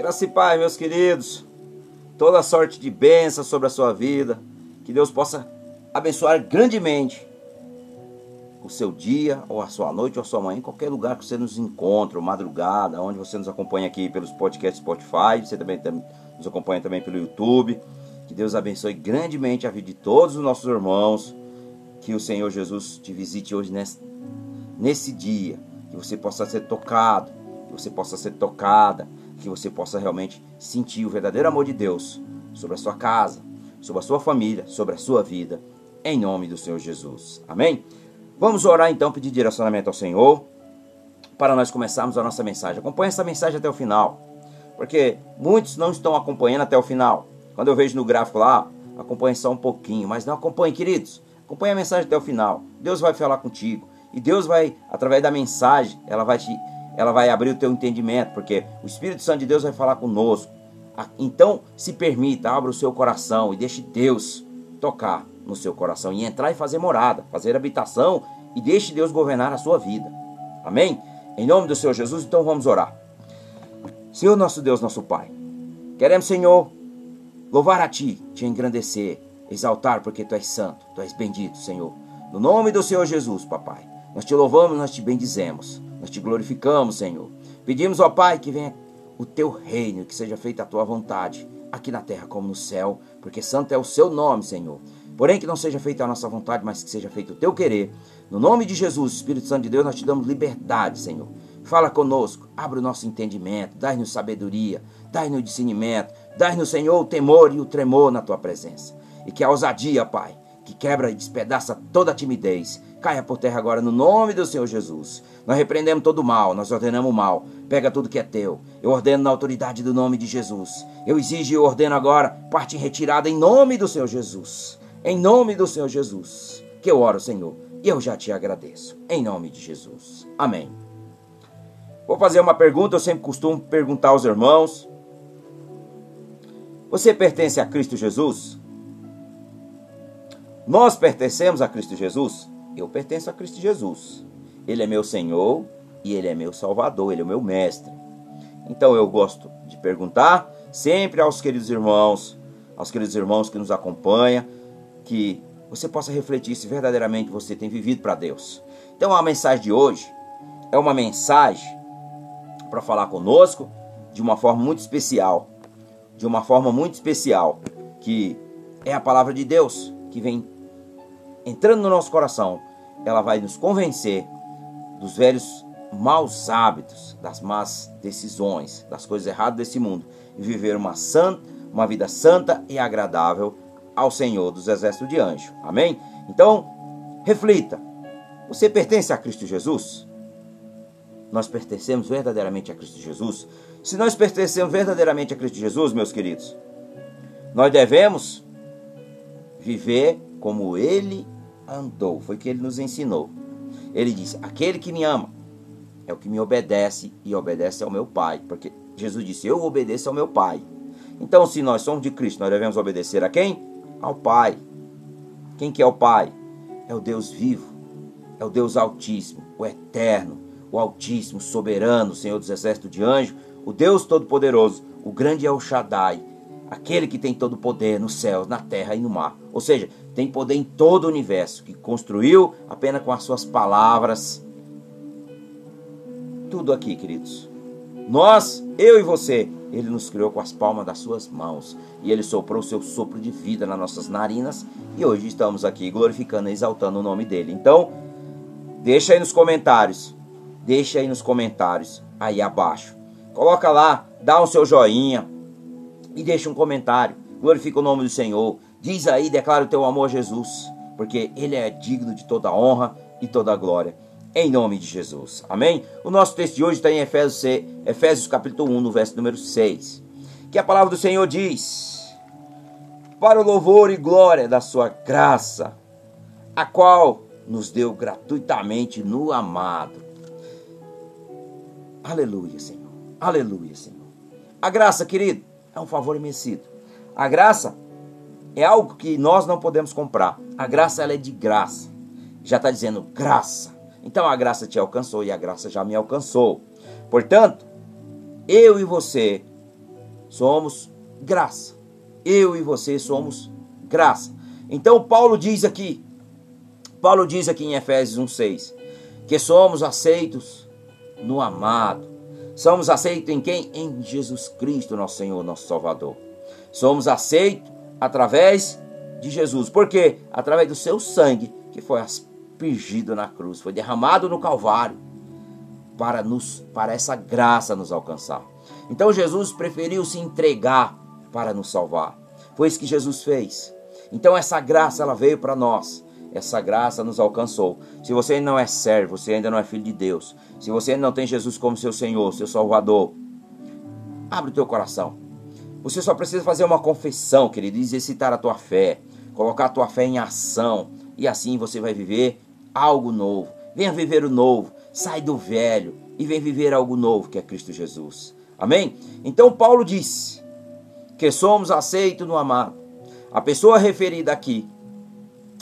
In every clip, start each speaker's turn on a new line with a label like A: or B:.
A: Graça e paz, meus queridos. Toda sorte de bênção sobre a sua vida. Que Deus possa abençoar grandemente o seu dia, ou a sua noite, ou a sua manhã, em qualquer lugar que você nos encontre, ou madrugada, onde você nos acompanha aqui pelos podcasts Spotify, você também nos acompanha também pelo YouTube. Que Deus abençoe grandemente a vida de todos os nossos irmãos. Que o Senhor Jesus te visite hoje nesse, nesse dia. Que você possa ser tocado, que você possa ser tocada que você possa realmente sentir o verdadeiro amor de Deus sobre a sua casa, sobre a sua família, sobre a sua vida, em nome do Senhor Jesus. Amém? Vamos orar então, pedir direcionamento ao Senhor, para nós começarmos a nossa mensagem. Acompanhe essa mensagem até o final, porque muitos não estão acompanhando até o final. Quando eu vejo no gráfico lá, acompanhe só um pouquinho, mas não acompanhe, queridos. Acompanhe a mensagem até o final. Deus vai falar contigo. E Deus vai, através da mensagem, ela vai te ela vai abrir o teu entendimento, porque o Espírito Santo de Deus vai falar conosco. Ah, então, se permita, abra o seu coração e deixe Deus tocar no seu coração e entrar e fazer morada, fazer habitação e deixe Deus governar a sua vida. Amém? Em nome do Senhor Jesus, então vamos orar. Senhor nosso Deus, nosso Pai, queremos, Senhor, louvar a Ti, te engrandecer, exaltar, porque Tu és santo, Tu és bendito, Senhor. No nome do Senhor Jesus, papai, nós te louvamos, nós te bendizemos. Nós te glorificamos, Senhor. Pedimos, ó Pai, que venha o teu reino, que seja feita a tua vontade, aqui na terra como no céu, porque santo é o seu nome, Senhor. Porém, que não seja feita a nossa vontade, mas que seja feito o teu querer. No nome de Jesus, Espírito Santo de Deus, nós te damos liberdade, Senhor. Fala conosco, abre o nosso entendimento, dai-nos sabedoria, dai-nos discernimento, dai-nos, Senhor, o temor e o tremor na tua presença. E que a ousadia, Pai, que quebra e despedaça toda a timidez, caia por terra agora no nome do Senhor Jesus. Nós repreendemos todo o mal, nós ordenamos o mal. Pega tudo que é teu. Eu ordeno na autoridade do nome de Jesus. Eu exijo e ordeno agora parte retirada em nome do Senhor Jesus. Em nome do Senhor Jesus. Que eu oro, Senhor, e eu já te agradeço. Em nome de Jesus. Amém. Vou fazer uma pergunta, eu sempre costumo perguntar aos irmãos. Você pertence a Cristo Jesus? Nós pertencemos a Cristo Jesus? Eu pertenço a Cristo Jesus. Ele é meu Senhor e Ele é meu Salvador, Ele é o meu Mestre. Então eu gosto de perguntar sempre aos queridos irmãos, aos queridos irmãos que nos acompanham, que você possa refletir se verdadeiramente você tem vivido para Deus. Então a mensagem de hoje é uma mensagem para falar conosco de uma forma muito especial, de uma forma muito especial, que é a palavra de Deus que vem entrando no nosso coração, ela vai nos convencer dos velhos maus hábitos, das más decisões, das coisas erradas desse mundo e viver uma santa, uma vida santa e agradável ao Senhor dos exércitos de anjo. Amém? Então, reflita. Você pertence a Cristo Jesus? Nós pertencemos verdadeiramente a Cristo Jesus? Se nós pertencemos verdadeiramente a Cristo Jesus, meus queridos, nós devemos viver como ele andou. Foi o que ele nos ensinou. Ele disse: Aquele que me ama é o que me obedece e obedece ao meu Pai. Porque Jesus disse: Eu obedeço ao meu Pai. Então, se nós somos de Cristo, nós devemos obedecer a quem? Ao Pai. Quem que é o Pai? É o Deus vivo, é o Deus Altíssimo, o Eterno, o Altíssimo, soberano, Senhor dos Exércitos de Anjos, o Deus Todo-Poderoso, o grande El Shaddai, aquele que tem todo o poder nos céus, na terra e no mar. Ou seja, tem poder em todo o universo, que construiu apenas com as suas palavras. Tudo aqui, queridos. Nós, eu e você, ele nos criou com as palmas das suas mãos e ele soprou o seu sopro de vida nas nossas narinas e hoje estamos aqui glorificando e exaltando o nome dele. Então, deixa aí nos comentários, deixa aí nos comentários aí abaixo. Coloca lá, dá o seu joinha e deixa um comentário. Glorifica o nome do Senhor. Diz aí, declara o teu amor a Jesus, porque Ele é digno de toda honra e toda glória. Em nome de Jesus. Amém? O nosso texto de hoje está em Efésios, Efésios capítulo 1, no verso número 6. Que a palavra do Senhor diz: Para o louvor e glória da sua graça, a qual nos deu gratuitamente no amado. Aleluia, Senhor. Aleluia, Senhor. A graça, querido, é um favor imerecido. A graça é algo que nós não podemos comprar. A graça ela é de graça. Já está dizendo graça. Então a graça te alcançou e a graça já me alcançou. Portanto, eu e você somos graça. Eu e você somos graça. Então Paulo diz aqui, Paulo diz aqui em Efésios 1:6, que somos aceitos no amado. Somos aceitos em quem? Em Jesus Cristo, nosso Senhor, nosso Salvador. Somos aceitos através de Jesus. Por quê? Através do seu sangue que foi aspergido na cruz, foi derramado no Calvário para nos para essa graça nos alcançar. Então Jesus preferiu se entregar para nos salvar. Foi isso que Jesus fez. Então essa graça ela veio para nós. Essa graça nos alcançou. Se você ainda não é servo, você ainda não é filho de Deus. Se você ainda não tem Jesus como seu Senhor, seu Salvador, abre o teu coração. Você só precisa fazer uma confissão, querido, exercitar a tua fé, colocar a tua fé em ação, e assim você vai viver algo novo. Venha viver o novo, sai do velho e vem viver algo novo que é Cristo Jesus. Amém? Então Paulo disse que somos aceitos no amado. A pessoa referida aqui,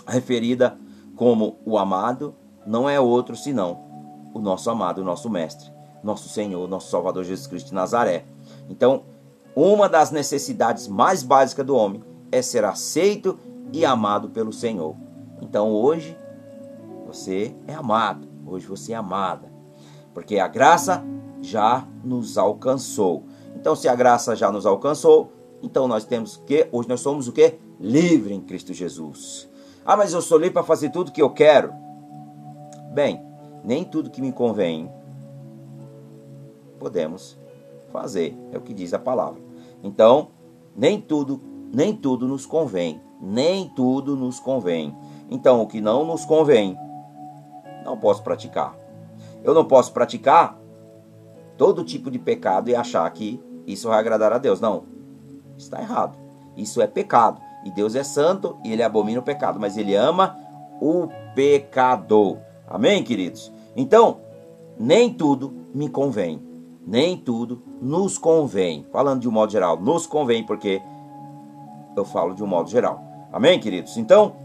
A: referida como o amado, não é outro senão o nosso amado, o nosso mestre, nosso Senhor, nosso Salvador Jesus Cristo de Nazaré. Então, uma das necessidades mais básicas do homem é ser aceito e amado pelo Senhor. Então, hoje você é amado, hoje você é amada, porque a graça já nos alcançou. Então, se a graça já nos alcançou, então nós temos que, hoje nós somos o que? Livre em Cristo Jesus. Ah, mas eu sou livre para fazer tudo que eu quero. Bem, nem tudo que me convém podemos fazer, é o que diz a palavra. Então, nem tudo, nem tudo nos convém, nem tudo nos convém. Então, o que não nos convém, não posso praticar. Eu não posso praticar todo tipo de pecado e achar que isso vai agradar a Deus. Não. Está errado. Isso é pecado. E Deus é santo e ele abomina o pecado, mas ele ama o pecador. Amém, queridos? Então, nem tudo me convém. Nem tudo nos convém. Falando de um modo geral, nos convém porque eu falo de um modo geral. Amém, queridos? Então,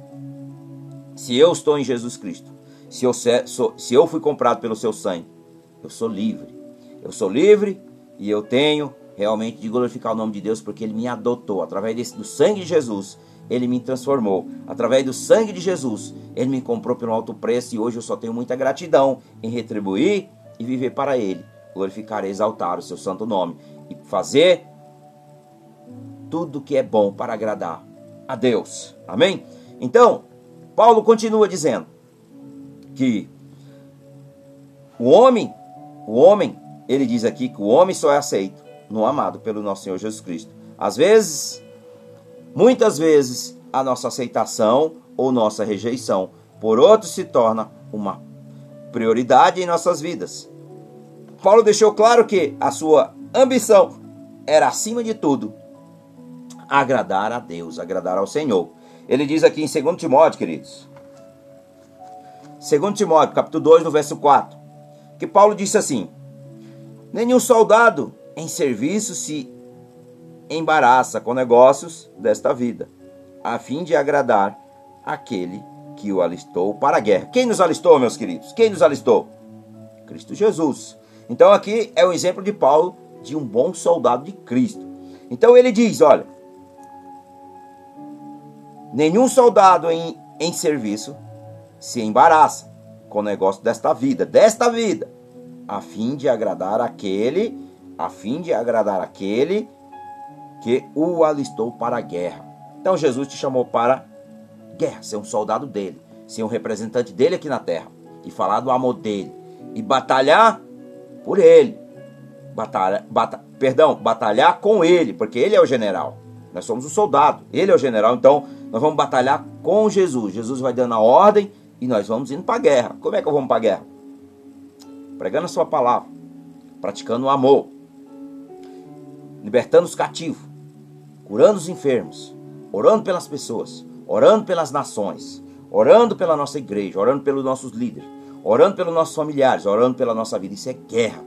A: se eu estou em Jesus Cristo, se eu, se eu fui comprado pelo seu sangue, eu sou livre. Eu sou livre e eu tenho realmente de glorificar o nome de Deus porque ele me adotou através desse, do sangue de Jesus. Ele me transformou através do sangue de Jesus. Ele me comprou pelo alto preço e hoje eu só tenho muita gratidão em retribuir e viver para Ele, glorificar e exaltar o Seu santo nome e fazer tudo que é bom para agradar a Deus. Amém? Então, Paulo continua dizendo que o homem, o homem ele diz aqui que o homem só é aceito no amado pelo nosso Senhor Jesus Cristo. Às vezes, muitas vezes, a nossa aceitação ou nossa rejeição por outros se torna uma prioridade em nossas vidas. Paulo deixou claro que a sua ambição era, acima de tudo, agradar a Deus, agradar ao Senhor. Ele diz aqui em 2 Timóteo, queridos. 2 Timóteo, capítulo 2, no verso 4, que Paulo disse assim: Nenhum soldado em serviço se embaraça com negócios desta vida, a fim de agradar aquele que o alistou para a guerra. Quem nos alistou, meus queridos? Quem nos alistou? Cristo Jesus. Então aqui é o um exemplo de Paulo de um bom soldado de Cristo. Então ele diz, olha, nenhum soldado em, em serviço se embaraça com o negócio desta vida, desta vida, a fim de agradar aquele, a fim de agradar aquele que o alistou para a guerra. Então Jesus te chamou para guerra, ser um soldado dele, ser um representante dele aqui na terra e falar do amor dele e batalhar por ele. Batalha, bata, perdão, batalhar com ele, porque ele é o general. Nós somos o soldado, ele é o general, então nós vamos batalhar com Jesus. Jesus vai dando a ordem e nós vamos indo para a guerra. Como é que vamos para a guerra? pregando a sua palavra, praticando o amor, libertando os cativos, curando os enfermos, orando pelas pessoas, orando pelas nações, orando pela nossa igreja, orando pelos nossos líderes, orando pelos nossos familiares, orando pela nossa vida. Isso é guerra.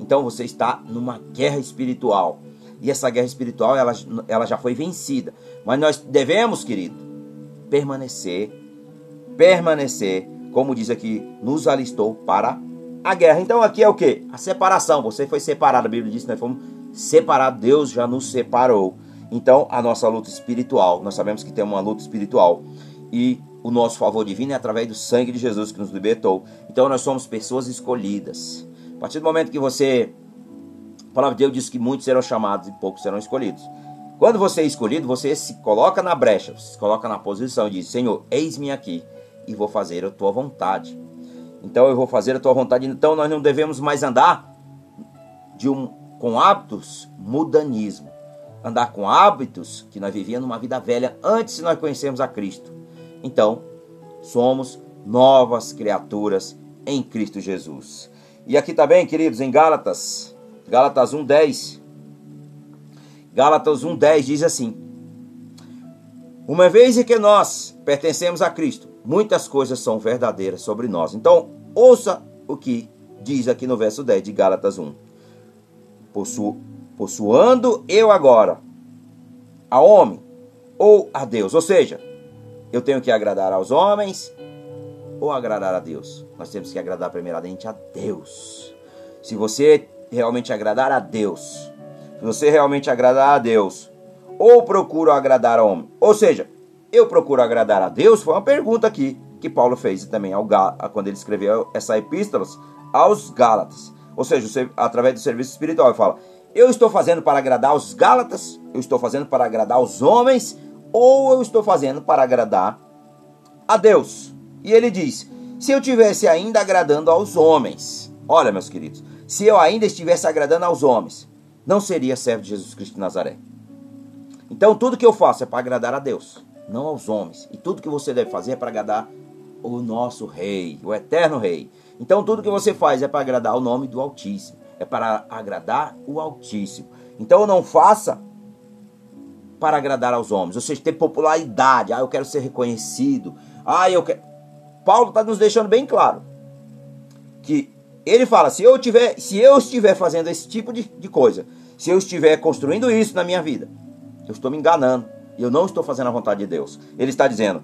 A: Então você está numa guerra espiritual. E essa guerra espiritual ela, ela já foi vencida. Mas nós devemos, querido, permanecer, permanecer, como diz aqui, nos alistou para a guerra. Então aqui é o que? A separação. Você foi separado. A Bíblia diz que nós fomos separado, Deus já nos separou. Então, a nossa luta espiritual, nós sabemos que tem uma luta espiritual e o nosso favor divino é através do sangue de Jesus que nos libertou. Então, nós somos pessoas escolhidas. A partir do momento que você. A palavra de Deus diz que muitos serão chamados e poucos serão escolhidos. Quando você é escolhido, você se coloca na brecha, você se coloca na posição e diz: Senhor, eis-me aqui e vou fazer a tua vontade. Então eu vou fazer a tua vontade. Então nós não devemos mais andar de um, com hábitos mudanismo. Andar com hábitos que nós vivíamos numa vida velha antes de nós conhecermos a Cristo. Então, somos novas criaturas em Cristo Jesus. E aqui também, queridos, em Gálatas, Gálatas 1:10. Gálatas 1:10 diz assim: Uma vez que nós pertencemos a Cristo, muitas coisas são verdadeiras sobre nós. Então, ouça o que diz aqui no verso 10 de Gálatas 1. Possu, possuando eu agora a homem ou a Deus. Ou seja, eu tenho que agradar aos homens ou agradar a Deus. Nós temos que agradar primeiramente a Deus. Se você realmente agradar a Deus, se você realmente agradar a Deus, ou procura agradar ao homem, ou seja, eu procuro agradar a Deus? Foi uma pergunta aqui que Paulo fez também ao quando ele escreveu essa epístola aos Gálatas. Ou seja, através do serviço espiritual, ele fala: Eu estou fazendo para agradar os Gálatas? Eu estou fazendo para agradar os homens? Ou eu estou fazendo para agradar a Deus? E ele diz: Se eu tivesse ainda agradando aos homens, olha, meus queridos, se eu ainda estivesse agradando aos homens, não seria servo de Jesus Cristo de Nazaré. Então tudo que eu faço é para agradar a Deus não aos homens. E tudo que você deve fazer é para agradar o nosso Rei, o eterno Rei. Então tudo que você faz é para agradar o nome do Altíssimo, é para agradar o Altíssimo. Então não faça para agradar aos homens, ou seja, ter popularidade. Ah, eu quero ser reconhecido. Ah, eu quero. Paulo está nos deixando bem claro que ele fala: se eu tiver, se eu estiver fazendo esse tipo de, de coisa, se eu estiver construindo isso na minha vida, eu estou me enganando. Eu não estou fazendo a vontade de Deus. Ele está dizendo: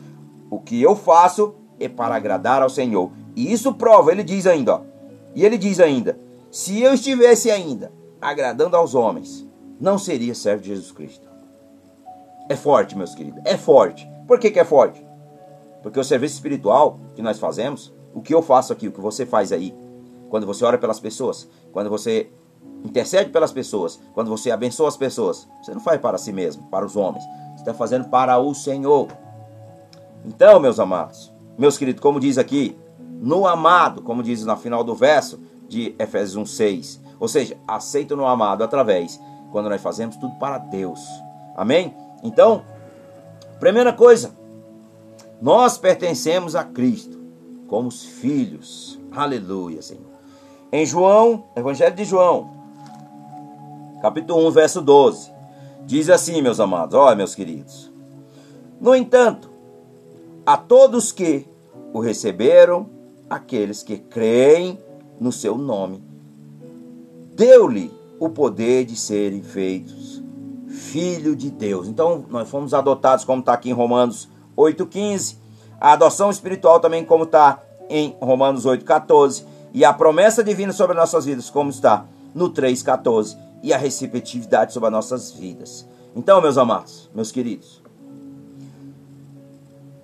A: o que eu faço é para agradar ao Senhor. E isso prova, ele diz ainda, ó, e ele diz ainda: se eu estivesse ainda agradando aos homens, não seria servo de Jesus Cristo. É forte, meus queridos, é forte. Por que, que é forte? Porque o serviço espiritual que nós fazemos, o que eu faço aqui, o que você faz aí, quando você ora pelas pessoas, quando você intercede pelas pessoas, quando você abençoa as pessoas, você não faz para si mesmo, para os homens está fazendo para o Senhor. Então, meus amados, meus queridos, como diz aqui, no amado, como diz no final do verso de Efésios 1:6, ou seja, aceita no amado através quando nós fazemos tudo para Deus. Amém? Então, primeira coisa, nós pertencemos a Cristo como os filhos. Aleluia, Senhor. Em João, Evangelho de João, capítulo 1, verso 12. Diz assim, meus amados, olha, meus queridos. No entanto, a todos que o receberam, aqueles que creem no seu nome, deu-lhe o poder de serem feitos filho de Deus. Então, nós fomos adotados, como está aqui em Romanos 8,15. A adoção espiritual também, como está em Romanos 8,14. E a promessa divina sobre nossas vidas, como está no 3,14 e a receptividade sobre as nossas vidas. Então, meus amados, meus queridos,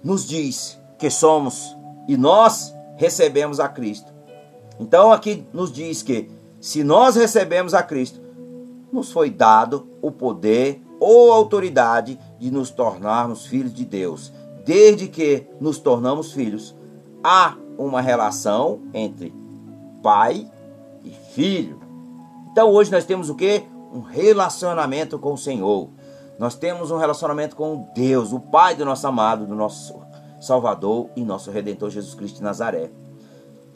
A: nos diz que somos e nós recebemos a Cristo. Então, aqui nos diz que se nós recebemos a Cristo, nos foi dado o poder ou autoridade de nos tornarmos filhos de Deus. Desde que nos tornamos filhos, há uma relação entre pai e filho. Então hoje nós temos o que? Um relacionamento com o Senhor. Nós temos um relacionamento com Deus, o Pai do nosso amado, do nosso Salvador e nosso Redentor Jesus Cristo de Nazaré.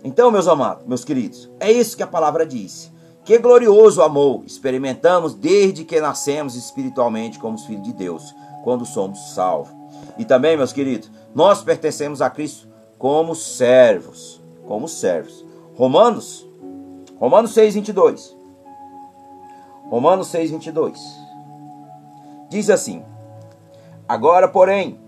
A: Então, meus amados, meus queridos, é isso que a palavra diz. Que glorioso amor experimentamos desde que nascemos espiritualmente como filhos de Deus, quando somos salvos. E também, meus queridos, nós pertencemos a Cristo como servos, como servos. Romanos, Romanos 6, 22. Romanos 6, 22. Diz assim: Agora, porém,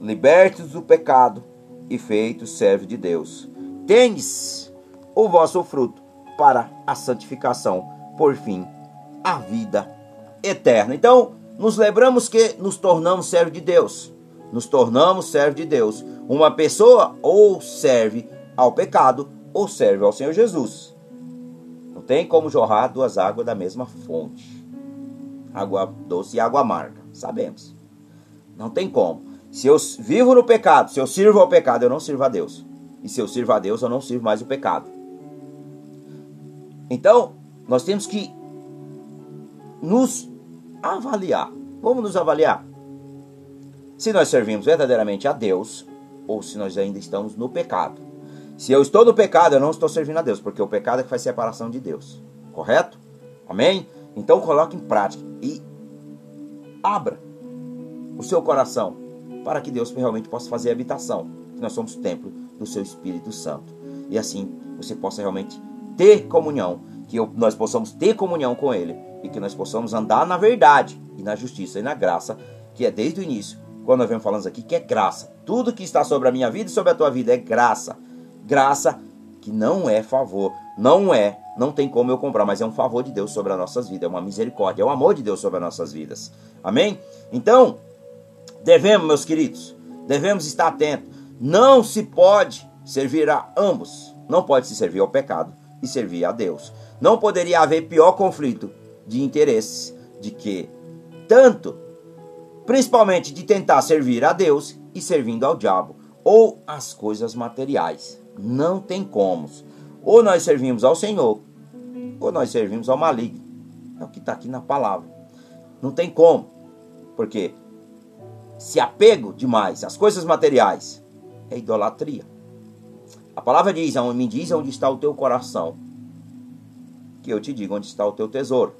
A: libertos do pecado e feitos servos de Deus, tendes o vosso fruto para a santificação, por fim, a vida eterna. Então, nos lembramos que nos tornamos servos de Deus. Nos tornamos servos de Deus. Uma pessoa ou serve ao pecado ou serve ao Senhor Jesus. Não tem como jorrar duas águas da mesma fonte. Água doce e água amarga. Sabemos. Não tem como. Se eu vivo no pecado, se eu sirvo ao pecado, eu não sirvo a Deus. E se eu sirvo a Deus, eu não sirvo mais o pecado. Então, nós temos que nos avaliar. Vamos nos avaliar. Se nós servimos verdadeiramente a Deus ou se nós ainda estamos no pecado. Se eu estou no pecado, eu não estou servindo a Deus, porque o pecado é que faz separação de Deus. Correto? Amém? Então coloque em prática e abra o seu coração para que Deus realmente possa fazer habitação. Que nós somos templo do seu Espírito Santo. E assim você possa realmente ter comunhão, que nós possamos ter comunhão com Ele e que nós possamos andar na verdade e na justiça e na graça, que é desde o início, quando nós vemos falando aqui, que é graça. Tudo que está sobre a minha vida e sobre a tua vida é graça. Graça que não é favor, não é, não tem como eu comprar, mas é um favor de Deus sobre as nossas vidas, é uma misericórdia, é o amor de Deus sobre as nossas vidas. Amém? Então, devemos, meus queridos, devemos estar atentos. Não se pode servir a ambos. Não pode se servir ao pecado e servir a Deus. Não poderia haver pior conflito de interesses de que tanto, principalmente de tentar servir a Deus e servindo ao diabo ou as coisas materiais. Não tem como. Ou nós servimos ao Senhor, ou nós servimos ao maligno. É o que está aqui na palavra. Não tem como. Porque se apego demais às coisas materiais é idolatria. A palavra diz, me diz onde está o teu coração, que eu te digo onde está o teu tesouro.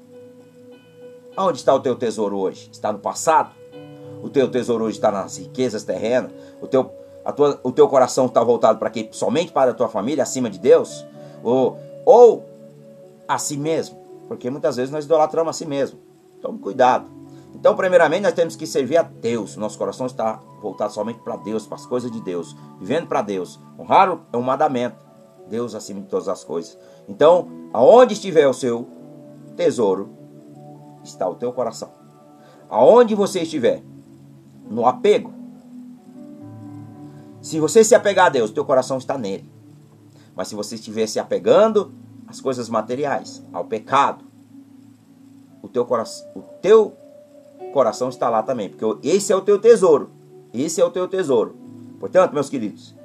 A: Aonde está o teu tesouro hoje? Está no passado? O teu tesouro hoje está nas riquezas terrenas? O teu, a tua, o teu coração está voltado para quê? Somente para a tua família, acima de Deus? Ou, ou a si mesmo? Porque muitas vezes nós idolatramos a si mesmo. Tome cuidado. Então, primeiramente, nós temos que servir a Deus. Nosso coração está voltado somente para Deus, para as coisas de Deus, vivendo para Deus. Honrar é um mandamento. Deus acima de todas as coisas. Então, aonde estiver o seu tesouro, está o teu coração. Aonde você estiver, no apego. Se você se apegar a Deus, teu coração está nele. Mas se você estiver se apegando às coisas materiais, ao pecado, o teu coração, o teu coração está lá também, porque esse é o teu tesouro. Esse é o teu tesouro. Portanto, meus queridos,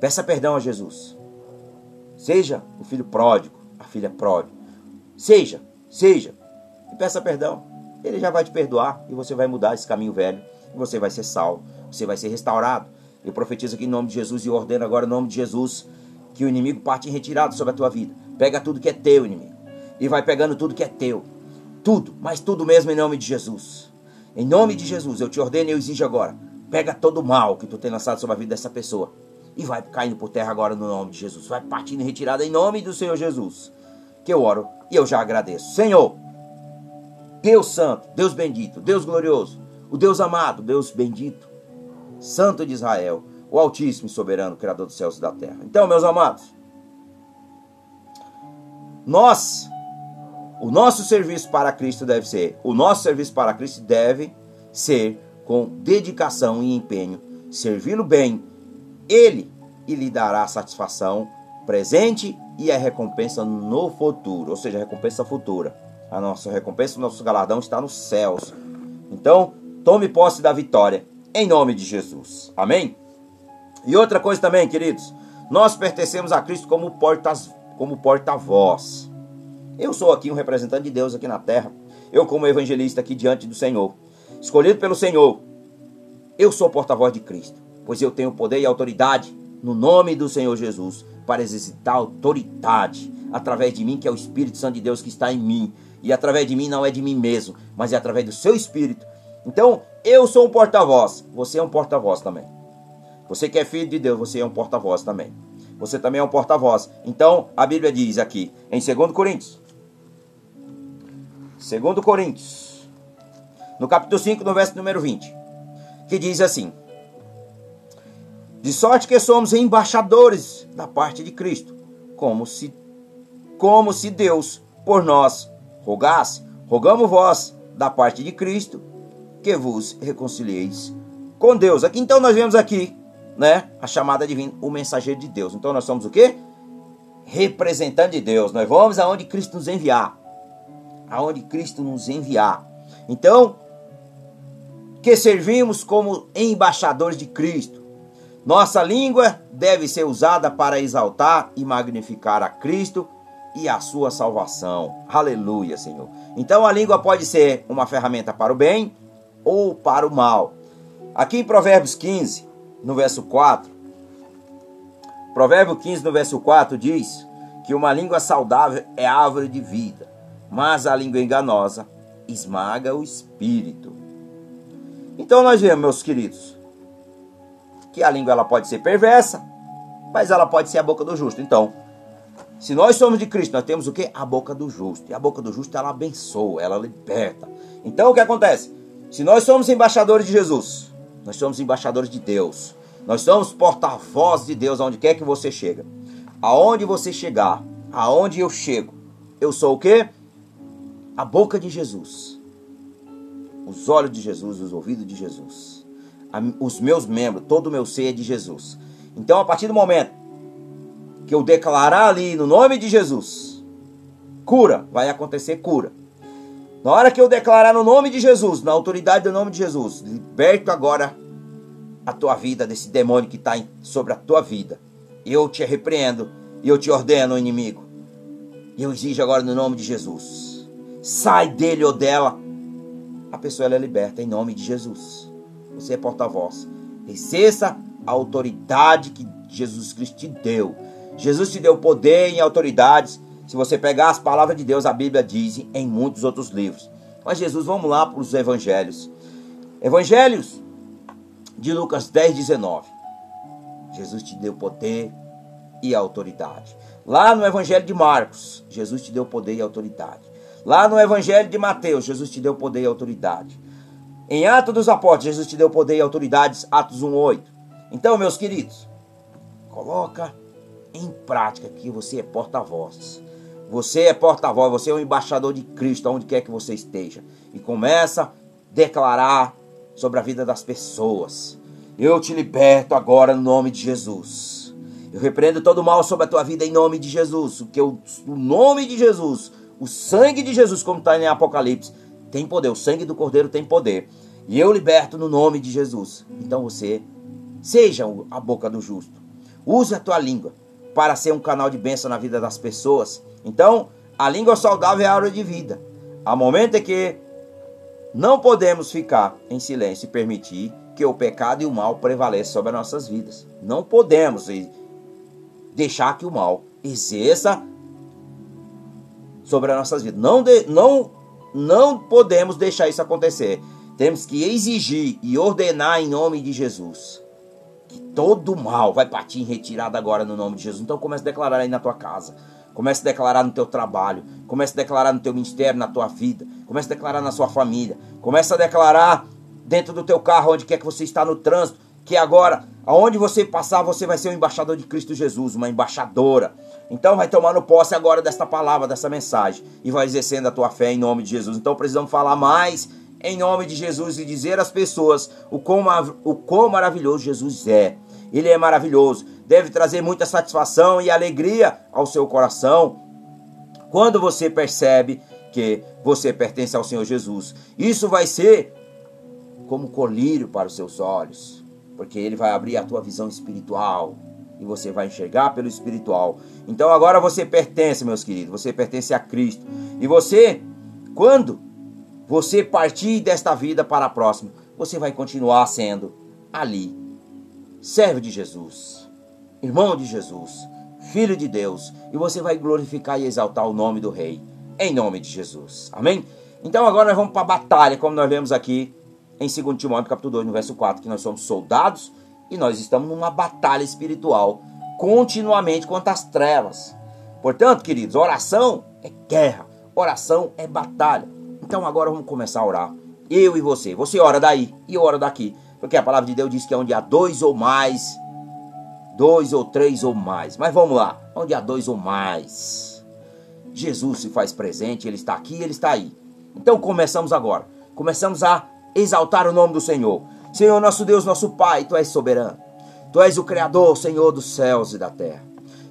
A: peça perdão a Jesus. Seja o filho pródigo, a filha pródiga. Seja, seja e peça perdão. Ele já vai te perdoar e você vai mudar esse caminho velho. E você vai ser salvo, você vai ser restaurado. Eu profetizo aqui em nome de Jesus e ordeno agora em nome de Jesus que o inimigo parte em retirada sobre a tua vida. Pega tudo que é teu, inimigo. E vai pegando tudo que é teu. Tudo, mas tudo mesmo em nome de Jesus. Em nome de Jesus, eu te ordeno e eu exijo agora. Pega todo o mal que tu tem lançado sobre a vida dessa pessoa. E vai caindo por terra agora no nome de Jesus. Vai partindo em retirada em nome do Senhor Jesus. Que eu oro e eu já agradeço. Senhor, Deus Santo, Deus bendito, Deus glorioso, o Deus amado, Deus bendito, Santo de Israel, o Altíssimo e Soberano, Criador dos céus e da terra. Então, meus amados, nós, o nosso serviço para Cristo deve ser, o nosso serviço para Cristo deve ser com dedicação e empenho, servi-lo bem, Ele e lhe dará satisfação presente e a recompensa no futuro, ou seja, a recompensa futura. A nossa recompensa, o nosso galardão está nos céus. Então, tome posse da vitória, em nome de Jesus. Amém? E outra coisa também, queridos, nós pertencemos a Cristo como porta-voz. Como porta Eu sou aqui um representante de Deus aqui na terra. Eu, como evangelista aqui diante do Senhor, escolhido pelo Senhor, eu sou porta-voz de Cristo, pois eu tenho poder e autoridade no nome do Senhor Jesus para exercitar autoridade através de mim, que é o Espírito Santo de Deus que está em mim. E através de mim não é de mim mesmo, mas é através do seu Espírito. Então, eu sou um porta-voz, você é um porta-voz também. Você que é filho de Deus, você é um porta-voz também. Você também é um porta-voz. Então, a Bíblia diz aqui, em 2 Coríntios. 2 Coríntios, no capítulo 5, no verso número 20, que diz assim: De sorte que somos embaixadores da parte de Cristo, como se como se Deus por nós rogasse, rogamos vós, da parte de Cristo, que vos reconcilieis com Deus. Aqui então nós vemos aqui, né, a chamada divina, o mensageiro de Deus. Então nós somos o quê? Representante de Deus. Nós vamos aonde Cristo nos enviar. Aonde Cristo nos enviar. Então, que servimos como embaixadores de Cristo. Nossa língua deve ser usada para exaltar e magnificar a Cristo e a sua salvação. Aleluia, Senhor. Então a língua pode ser uma ferramenta para o bem ou para o mal. Aqui em Provérbios 15, no verso 4, Provérbio 15, no verso 4 diz que uma língua saudável é árvore de vida, mas a língua enganosa esmaga o espírito. Então nós vemos, meus queridos, que a língua ela pode ser perversa, mas ela pode ser a boca do justo. Então, se nós somos de Cristo, nós temos o que? A boca do justo. E a boca do justo ela abençoa, ela liberta. Então o que acontece? Se nós somos embaixadores de Jesus, nós somos embaixadores de Deus. Nós somos porta-voz de Deus aonde quer que você chega. Aonde você chegar, aonde eu chego, eu sou o quê? A boca de Jesus. Os olhos de Jesus, os ouvidos de Jesus. Os meus membros, todo o meu ser é de Jesus. Então, a partir do momento que eu declarar ali no nome de Jesus, cura, vai acontecer cura. Na hora que eu declarar no nome de Jesus, na autoridade do nome de Jesus, liberto agora a tua vida desse demônio que está sobre a tua vida. Eu te repreendo e eu te ordeno, inimigo. E eu exijo agora no nome de Jesus. Sai dele ou dela. A pessoa é liberta em nome de Jesus. Você é porta-voz. Exerça a autoridade que Jesus Cristo te deu. Jesus te deu poder e autoridades. Se você pegar as palavras de Deus, a Bíblia diz em muitos outros livros. Mas Jesus, vamos lá para os evangelhos. Evangelhos de Lucas 10, 19. Jesus te deu poder e autoridade. Lá no Evangelho de Marcos, Jesus te deu poder e autoridade. Lá no Evangelho de Mateus, Jesus te deu poder e autoridade. Em Atos dos Apóstolos, Jesus te deu poder e autoridades, Atos 1, 8. Então, meus queridos, coloca em prática que você é porta-voz. Você é porta-voz, você é um embaixador de Cristo, onde quer que você esteja. E começa a declarar sobre a vida das pessoas. Eu te liberto agora no nome de Jesus. Eu repreendo todo mal sobre a tua vida em nome de Jesus. O, o nome de Jesus, o sangue de Jesus, como está em Apocalipse, tem poder. O sangue do Cordeiro tem poder. E eu liberto no nome de Jesus. Então você seja a boca do justo. Use a tua língua para ser um canal de bênção na vida das pessoas. Então, a língua saudável é a hora de vida. Há momento em que não podemos ficar em silêncio e permitir que o pecado e o mal prevaleçam sobre as nossas vidas. Não podemos deixar que o mal exerça sobre as nossas vidas. Não, de, não, não podemos deixar isso acontecer. Temos que exigir e ordenar em nome de Jesus todo mal vai partir em retirada agora no nome de Jesus. Então comece a declarar aí na tua casa. Comece a declarar no teu trabalho. Comece a declarar no teu ministério, na tua vida. Comece a declarar na sua família. Comece a declarar dentro do teu carro, onde quer que você está no trânsito. Que agora, aonde você passar, você vai ser um embaixador de Cristo Jesus, uma embaixadora. Então vai tomando posse agora desta palavra, dessa mensagem. E vai exercendo a tua fé em nome de Jesus. Então precisamos falar mais em nome de Jesus e dizer às pessoas o quão, o quão maravilhoso Jesus é. Ele é maravilhoso. Deve trazer muita satisfação e alegria ao seu coração quando você percebe que você pertence ao Senhor Jesus. Isso vai ser como colírio para os seus olhos, porque ele vai abrir a tua visão espiritual e você vai enxergar pelo espiritual. Então agora você pertence, meus queridos, você pertence a Cristo. E você, quando você partir desta vida para a próxima, você vai continuar sendo ali servo de Jesus, irmão de Jesus, filho de Deus, e você vai glorificar e exaltar o nome do Rei, em nome de Jesus. Amém? Então agora nós vamos para a batalha, como nós vemos aqui em 2 Timóteo capítulo 2, no verso 4, que nós somos soldados e nós estamos numa batalha espiritual continuamente contra as trevas. Portanto, queridos, oração é guerra, oração é batalha. Então agora vamos começar a orar. Eu e você. Você ora daí e eu oro daqui. Porque a palavra de Deus diz que é onde há dois ou mais, dois ou três ou mais. Mas vamos lá, onde há dois ou mais. Jesus se faz presente, Ele está aqui, Ele está aí. Então começamos agora. Começamos a exaltar o nome do Senhor. Senhor, nosso Deus, nosso Pai, Tu és soberano. Tu és o Criador, Senhor dos céus e da terra.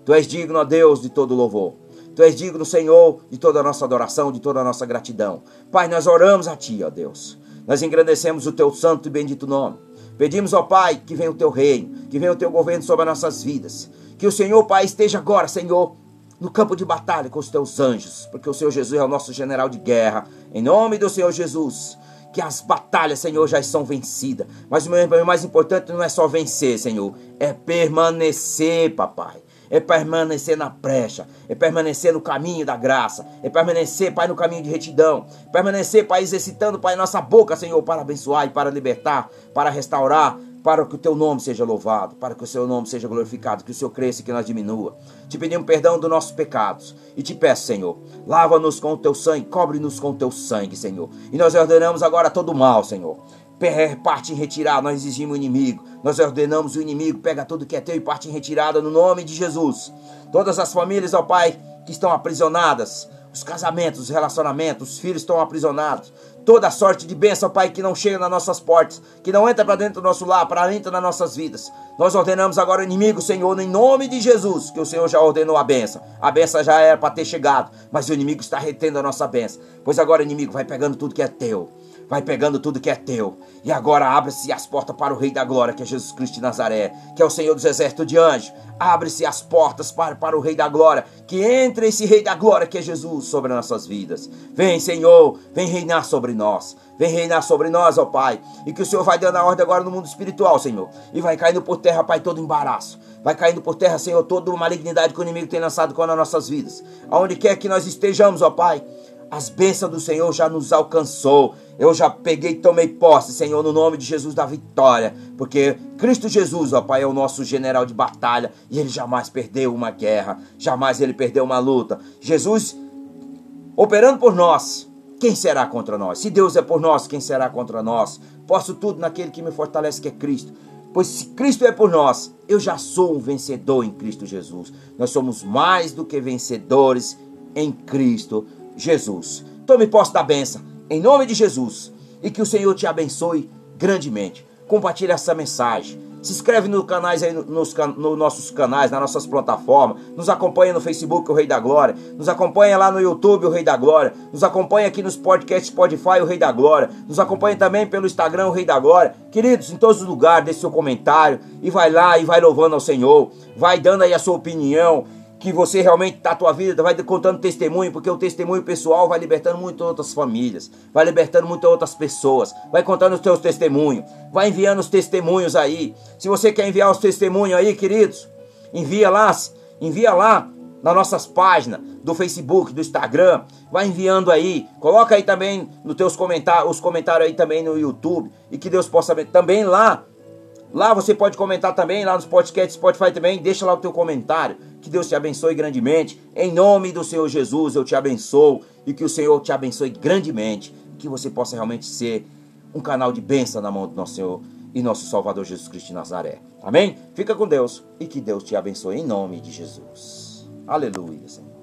A: Tu és digno, ó Deus, de todo louvor. Tu és digno, Senhor, de toda a nossa adoração, de toda a nossa gratidão. Pai, nós oramos a Ti, ó Deus. Nós engrandecemos o Teu santo e bendito nome. Pedimos, ó Pai, que venha o Teu reino, que venha o Teu governo sobre as nossas vidas. Que o Senhor, Pai, esteja agora, Senhor, no campo de batalha com os Teus anjos, porque o Senhor Jesus é o nosso general de guerra. Em nome do Senhor Jesus que as batalhas, Senhor, já são vencidas. Mas o mais importante não é só vencer, Senhor, é permanecer, papai. É permanecer na brecha, é permanecer no caminho da graça, é permanecer, Pai, no caminho de retidão, permanecer, Pai, exercitando, Pai, nossa boca, Senhor, para abençoar e para libertar, para restaurar, para que o teu nome seja louvado, para que o seu nome seja glorificado, que o Senhor cresça e que nós diminua. Te pedimos perdão dos nossos pecados e te peço, Senhor, lava-nos com o teu sangue, cobre-nos com o teu sangue, Senhor. E nós ordenamos agora todo o mal, Senhor. Parte em retirada, nós exigimos o inimigo. Nós ordenamos o inimigo, pega tudo que é teu e parte em retirada no nome de Jesus. Todas as famílias, ó Pai, que estão aprisionadas, os casamentos, os relacionamentos, os filhos estão aprisionados. Toda sorte de bênção, Pai, que não chega nas nossas portas, que não entra para dentro do nosso lar, para dentro das nossas vidas. Nós ordenamos agora o inimigo, Senhor, em nome de Jesus, que o Senhor já ordenou a bênção. A bênção já era para ter chegado, mas o inimigo está retendo a nossa bênção. Pois agora o inimigo vai pegando tudo que é teu vai pegando tudo que é teu. E agora abre-se as portas para o Rei da Glória, que é Jesus Cristo de Nazaré, que é o Senhor dos Exércitos de Anjos. Abre-se as portas para, para o Rei da Glória, que entre esse Rei da Glória, que é Jesus, sobre as nossas vidas. Vem, Senhor, vem reinar sobre nós. Vem reinar sobre nós, ó Pai. E que o Senhor vai dando a ordem agora no mundo espiritual, Senhor. E vai caindo por terra, Pai, todo embaraço. Vai caindo por terra, Senhor, toda malignidade que o inimigo tem lançado contra as nossas vidas. Aonde quer que nós estejamos, ó Pai as bênçãos do Senhor já nos alcançou. Eu já peguei e tomei posse, Senhor, no nome de Jesus da vitória. Porque Cristo Jesus, ó Pai, é o nosso general de batalha. E ele jamais perdeu uma guerra. Jamais ele perdeu uma luta. Jesus operando por nós. Quem será contra nós? Se Deus é por nós, quem será contra nós? Posso tudo naquele que me fortalece, que é Cristo. Pois se Cristo é por nós, eu já sou um vencedor em Cristo Jesus. Nós somos mais do que vencedores em Cristo Jesus. Tome posse da benção, em nome de Jesus. E que o Senhor te abençoe grandemente. Compartilhe essa mensagem. Se inscreve no canais aí, nos, nos nossos canais, nas nossas plataformas. Nos acompanha no Facebook, o Rei da Glória. Nos acompanha lá no YouTube, o Rei da Glória. Nos acompanha aqui nos podcasts Spotify, o Rei da Glória. Nos acompanha também pelo Instagram, o Rei da Glória. Queridos, em todos os lugares, deixe seu comentário. E vai lá e vai louvando ao Senhor. Vai dando aí a sua opinião que você realmente está a tua vida, vai contando testemunho, porque o testemunho pessoal vai libertando muitas outras famílias, vai libertando muitas outras pessoas, vai contando os teus testemunhos, vai enviando os testemunhos aí. Se você quer enviar os testemunhos aí, queridos, envia lá, envia lá nas nossas páginas do Facebook, do Instagram, vai enviando aí, coloca aí também nos teus comentários, os comentários aí também no YouTube, e que Deus possa também lá Lá você pode comentar também, lá nos podcasts Spotify também, deixa lá o teu comentário. Que Deus te abençoe grandemente. Em nome do Senhor Jesus, eu te abençoo e que o Senhor te abençoe grandemente. Que você possa realmente ser um canal de bênção na mão do nosso Senhor e nosso Salvador Jesus Cristo de Nazaré. Amém? Fica com Deus e que Deus te abençoe em nome de Jesus. Aleluia, Senhor.